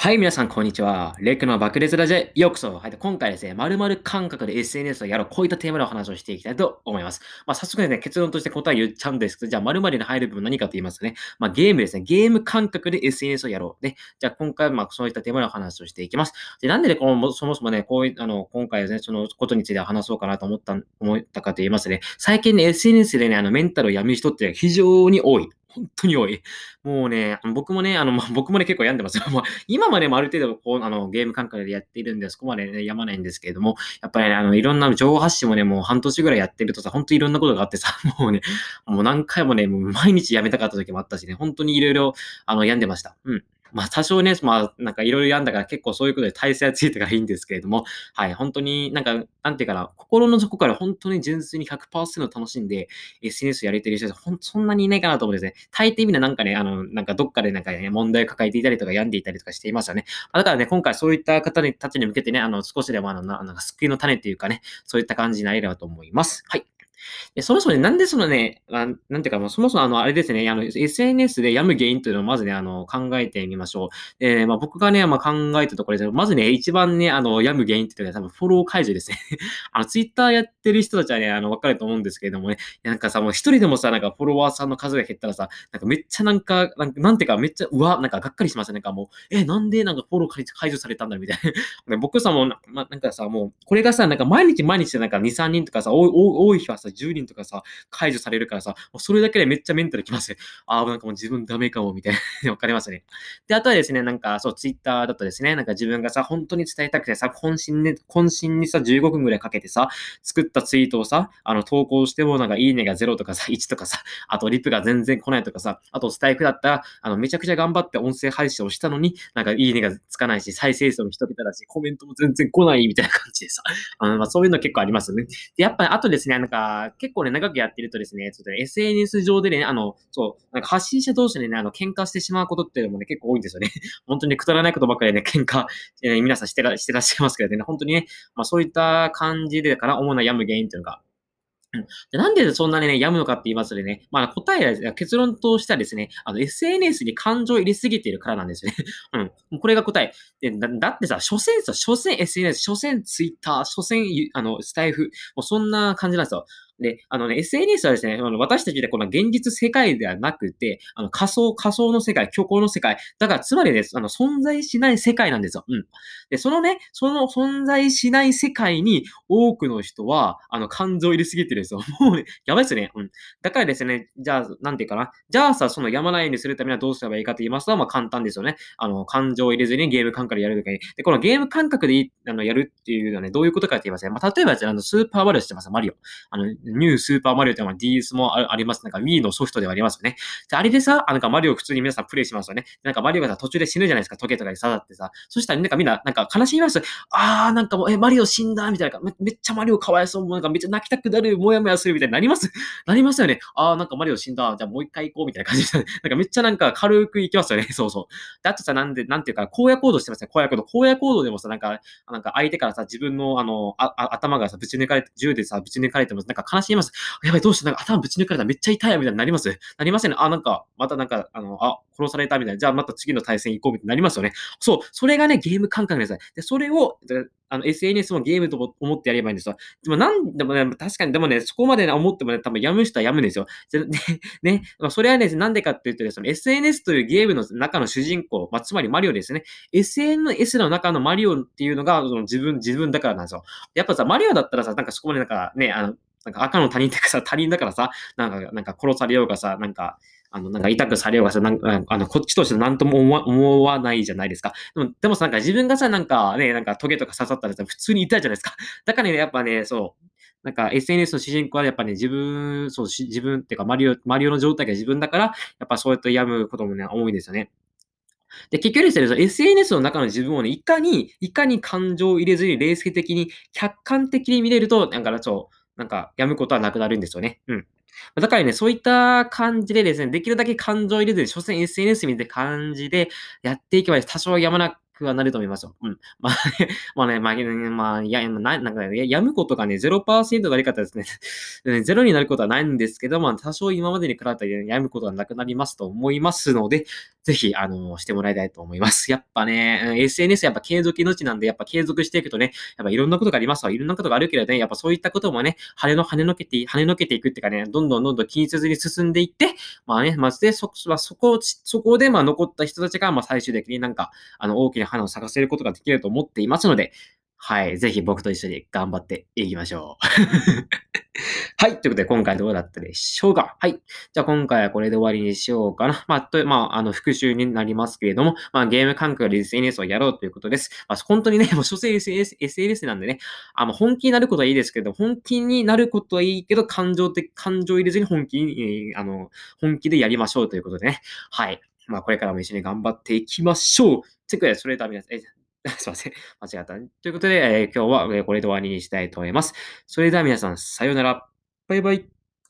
はい、皆さん、こんにちは。レックの爆裂ラジェ、ようこそ。はい、今回ですね、〇〇感覚で SNS をやろう。こういったテーマでお話をしていきたいと思います。まあ、早速ですね、結論として答え言っちゃうんですけど、じゃあ、〇〇に入る部分何かと言いますとね、まあ、ゲームですね。ゲーム感覚で SNS をやろう。で、じゃあ、今回は、まあ、そういったテーマでお話をしていきます。で、なんでね、この、そもそもね、こういう、あの、今回ですね、そのことについて話そうかなと思った、思ったかと言いますとね、最近ね、SNS でね、あの、メンタルを病む人って非常に多い。本当に多い。もうね、僕もね、あの、ま、僕もね、結構病んでますよ。まあ、今までもある程度、こう、あの、ゲーム感覚でやっているんで、そこまでね、病まないんですけれども、やっぱりね、あの、いろんな情報発信もね、もう半年ぐらいやってるとさ、本当にいろんなことがあってさ、もうね、もう何回もね、もう毎日やめたかった時もあったしね、本当にいろいろ、あの、病んでました。うん。まあ多少ね、まあなんかいろいろやんだから結構そういうことで体勢はついてからいいんですけれども、はい、本当になんか、なんていうかな、心の底から本当に純粋に100%楽しんで SNS やれてる人ほんそんなにいないかなと思うんですね。大抵みんななんかね、あの、なんかどっかでなんかね、問題を抱えていたりとか病んでいたりとかしていますよね。だからね、今回そういった方たちに向けてね、あの、少しでもあの、なんか救いの種っていうかね、そういった感じになれればと思います。はい。で、そもそもね、なんでそのね、あなんていうか、もうそもそもあの、あれですね、あの、SNS で病む原因というのをまずね、あの、考えてみましょう。えまあ、僕がね、まあ、考えたところで、まずね、一番ね、あの、病む原因っていうのは多分フォロー解除ですね。あの、ツイッターやってる人たちはね、あの、わかると思うんですけれどもね、なんかさ、もう一人でもさ、なんかフォロワーさんの数が減ったらさ、なんかめっちゃなんか、なんなんていうか、めっちゃ、うわ、なんかがっかりしますね。なんかもう、え、なんでなんかフォロー解除されたんだみたいな。僕さ、もう、まなんかさ、もう、これがさ、なんか毎日毎日なんか2、3人とかさ、多い日はさ、10人とかさ、解除されるからさ、それだけでめっちゃメンタルきますね。ああ、なんかもう自分ダメかも、みたいな。わかりますね。で、あとはですね、なんか、そう、ツイッターだとですね、なんか自分がさ、本当に伝えたくてさ、渾身に、渾身にさ、15分ぐらいかけてさ、作ったツイートをさ、あの、投稿してもなんかいいねが0とかさ、1とかさ、あとリプが全然来ないとかさ、あとスタイフだったら、あの、めちゃくちゃ頑張って音声配信をしたのに、なんかいいねがつかないし、再生数も一桁だし、コメントも全然来ないみたいな感じでさ、あの、まあ、そういうの結構ありますよね。で、やっぱり、あとですね、なんか、結構ね、長くやってるとですね、ちょっとね SNS 上でね、あの、そう、なんか発信者同士でね、あの、喧嘩してしまうことっていうのもね、結構多いんですよね。本当にくだらないことばっかりね、喧嘩、えー、皆さんしてらしてらっしゃいますけどね、本当にね、まあそういった感じでだから主な病む原因っていうのがうん、なんでそんなにね、病むのかって言いますとね、まあ答えは、結論としてはですね、あの SNS に感情を入れすぎているからなんですよね。うん。これが答え。でだだってさ、所詮さ、所詮 SNS、所詮 Twitter、所詮、あの、スタイフ、もうそんな感じなんですよ。で、あのね、SNS はですね、あの私たちでこの現実世界ではなくて、あの仮想、仮想の世界、虚構の世界。だから、つまりです、あの、存在しない世界なんですよ。うん。で、そのね、その存在しない世界に多くの人は、あの、感情入れすぎてるんですよ。もうね、やばいですね。うん。だからですね、じゃあ、なんていうかな。じゃあさ、そのやまないようにするためにはどうすればいいかと言いますと、まあ簡単ですよね。あの、感情を入れずにゲーム感覚でやるときに。で、このゲーム感覚であのやるっていうのはね、どういうことかって言いますね。まあ、例えば、じゃあ、あの、スーパーマリオしてます、マリオ。あの、ニュースーパーマリオっていうのは DS もあります。なんか Wii のソフトではありますよね。で、あれでさ、なんかマリオ普通に皆さんプレイしますよね。なんかマリオがさ、途中で死ぬじゃないですか。時計とかに刺さってさ。そしたらなんかみんな、なんか悲しみます。あー、なんかもう、え、マリオ死んだみたいなめ。めっちゃマリオかわいそう。なんかめっちゃ泣きたくなる。もやもやするみたいになります なりますよね。あー、なんかマリオ死んだ。じゃあもう一回行こうみたいな感じで。なんかめっちゃなんか軽く行きますよね。そうそう。で、あとさ、なんで、なんていうか、荒野行動してますね。荒野行動。荒野行動でもさ、なんか、なんか相手からさ、自分のあの、あ頭がさ、ぶち抜かれて、銃でさ、ぶち抜かれても、なんか悲します。やばい、どうして、なんか頭ぶち抜かれためっちゃ痛いみたいになります？なりませんね。あ、なんか、またなんか、あの、あ、殺されたみたいな。じゃあまた次の対戦行こうみたいになりますよね。そう。それがね、ゲーム感覚です。で、それを、あの、SNS もゲームと思ってやればいいんですよ。でもなんでもね、確かに、でもね、そこまで思ってもね、多分やむ人はやむんですよ。で、ね、まあ、それはね、なんでかって言うとですね、SNS というゲームの中の主人公、まあ、つまりマリオですね。SNS の中のマリオっていうのが、その自分、自分だからなんですよ。やっぱさ、マリオだったらさ、なんかそこまでなんかね、あの、なんか赤の他人ってかさ、他人だからさ、なんか、なんか殺されようがさ、なんか、あの、なんか痛くされようがさ、なんか、あの、こっちとして何とも思わ思わないじゃないですか。でも、でもさ、なんか自分がさ、なんかね、なんかトゲとか刺さったらさ、普通に痛いじゃないですか。だからね、やっぱね、そう、なんか SNS の主人公はやっぱね、自分、そう、自分っていうか、マリオ、マリオの状態が自分だから、やっぱそうやって病むこともね、多いんですよね。で、結局ですね、SNS の中の自分をね、いかに、いかに感情を入れずに冷静的に、客観的に見れると、なんか、そう、なんか、やむことはなくなるんですよね。うん。だからね、そういった感じでですね、できるだけ感情を入れずに、所詮 SNS 見て感じでやっていけば、多少やまなくはなると思いますよ。うん。まあね、まあね、まあ、ね、まや、ななんかね、やむことがね、0%のあり方です ね。ゼロになることはないんですけど、まあ、多少今までに比べたらやむことがなくなりますと思いますので、ぜひ、あの、してもらいたいと思います。やっぱね、SNS やっぱ継続命なんで、やっぱ継続していくとね、やっぱいろんなことがありますわ。いろんなことがあるけどね、やっぱそういったこともね、跳ねの跳ねのけて、跳ねのけていくっていうかね、どんどんどんどん気にせずに進んでいって、まあね、まずで、そ、まあ、そこ、そこで、まあ残った人たちが、まあ最終的になんか、あの、大きな花を咲かせることができると思っていますので、はい。ぜひ僕と一緒に頑張っていきましょう。はい。ということで、今回どうだったでしょうかはい。じゃあ、今回はこれで終わりにしようかな。まあ、と、まあ、あの、復習になりますけれども、まあ、ゲーム感覚で SNS をやろうということです。まあ、本当にね、もう、所詮 SNS、SNS なんでね、あの、本気になることはいいですけど、本気になることはいいけど、感情的、感情入れずに本気に、えー、あの、本気でやりましょうということでね。はい。まあ、これからも一緒に頑張っていきましょう。ということで、それでは皆さん、すいません。間違った。ということで、えー、今日はこれで終わりにしたいと思います。それでは皆さん、さようなら。バイバイ。